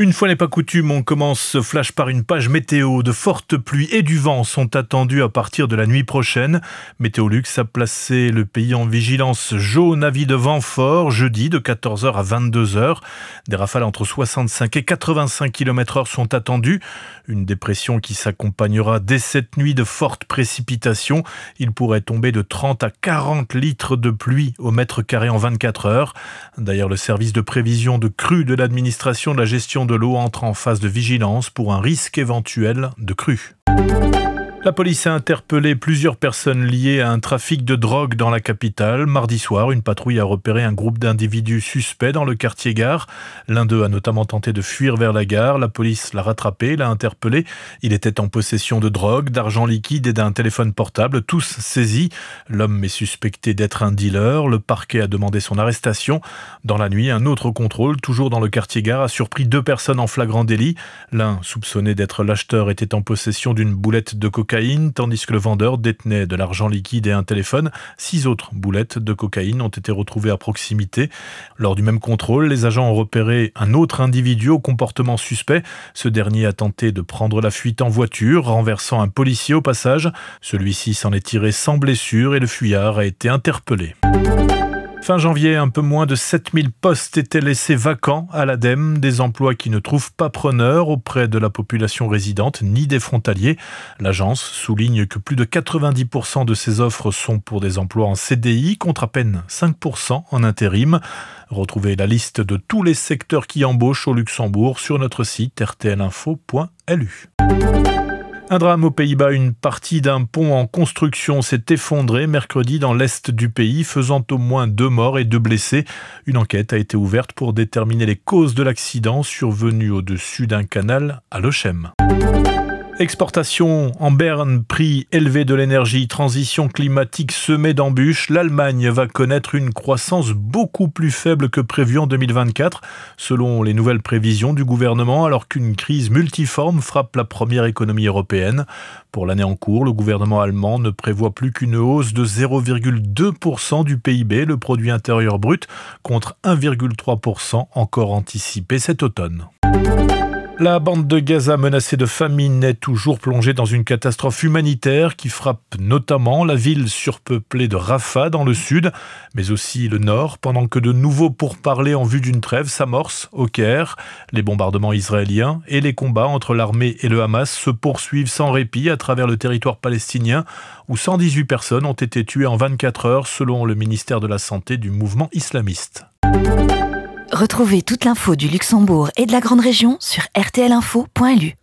Une fois n'est pas coutume, on commence ce flash par une page météo. De fortes pluies et du vent sont attendues à partir de la nuit prochaine. Météolux a placé le pays en vigilance jaune avis de vent fort jeudi de 14h à 22h. Des rafales entre 65 et 85 km heure sont attendues. Une dépression qui s'accompagnera dès cette nuit de fortes précipitations. Il pourrait tomber de 30 à 40 litres de pluie au mètre carré en 24 heures. D'ailleurs, le service de prévision de crue de l'administration de la gestion de l'eau entre en phase de vigilance pour un risque éventuel de crue. La police a interpellé plusieurs personnes liées à un trafic de drogue dans la capitale. Mardi soir, une patrouille a repéré un groupe d'individus suspects dans le quartier gare. L'un d'eux a notamment tenté de fuir vers la gare. La police l'a rattrapé, l'a interpellé. Il était en possession de drogue, d'argent liquide et d'un téléphone portable, tous saisis. L'homme est suspecté d'être un dealer. Le parquet a demandé son arrestation. Dans la nuit, un autre contrôle, toujours dans le quartier gare, a surpris deux personnes en flagrant délit. L'un, soupçonné d'être l'acheteur, était en possession d'une boulette de cocaïne tandis que le vendeur détenait de l'argent liquide et un téléphone. Six autres boulettes de cocaïne ont été retrouvées à proximité. Lors du même contrôle, les agents ont repéré un autre individu au comportement suspect. Ce dernier a tenté de prendre la fuite en voiture, renversant un policier au passage. Celui-ci s'en est tiré sans blessure et le fuyard a été interpellé. Fin janvier, un peu moins de 7000 postes étaient laissés vacants à l'ADEME, des emplois qui ne trouvent pas preneur auprès de la population résidente ni des frontaliers. L'agence souligne que plus de 90% de ces offres sont pour des emplois en CDI, contre à peine 5% en intérim. Retrouvez la liste de tous les secteurs qui embauchent au Luxembourg sur notre site rtlinfo.lu. Un drame aux Pays-Bas, une partie d'un pont en construction s'est effondrée mercredi dans l'est du pays, faisant au moins deux morts et deux blessés. Une enquête a été ouverte pour déterminer les causes de l'accident survenu au-dessus d'un canal à Lochem. Exportation en berne, prix élevé de l'énergie, transition climatique semée d'embûches, l'Allemagne va connaître une croissance beaucoup plus faible que prévu en 2024, selon les nouvelles prévisions du gouvernement, alors qu'une crise multiforme frappe la première économie européenne. Pour l'année en cours, le gouvernement allemand ne prévoit plus qu'une hausse de 0,2% du PIB, le produit intérieur brut, contre 1,3% encore anticipé cet automne. La bande de Gaza menacée de famine est toujours plongée dans une catastrophe humanitaire qui frappe notamment la ville surpeuplée de Rafah dans le sud, mais aussi le nord, pendant que de nouveaux pourparlers en vue d'une trêve s'amorcent au Caire. Les bombardements israéliens et les combats entre l'armée et le Hamas se poursuivent sans répit à travers le territoire palestinien, où 118 personnes ont été tuées en 24 heures selon le ministère de la Santé du mouvement islamiste. Retrouvez toute l'info du Luxembourg et de la Grande Région sur rtlinfo.lu.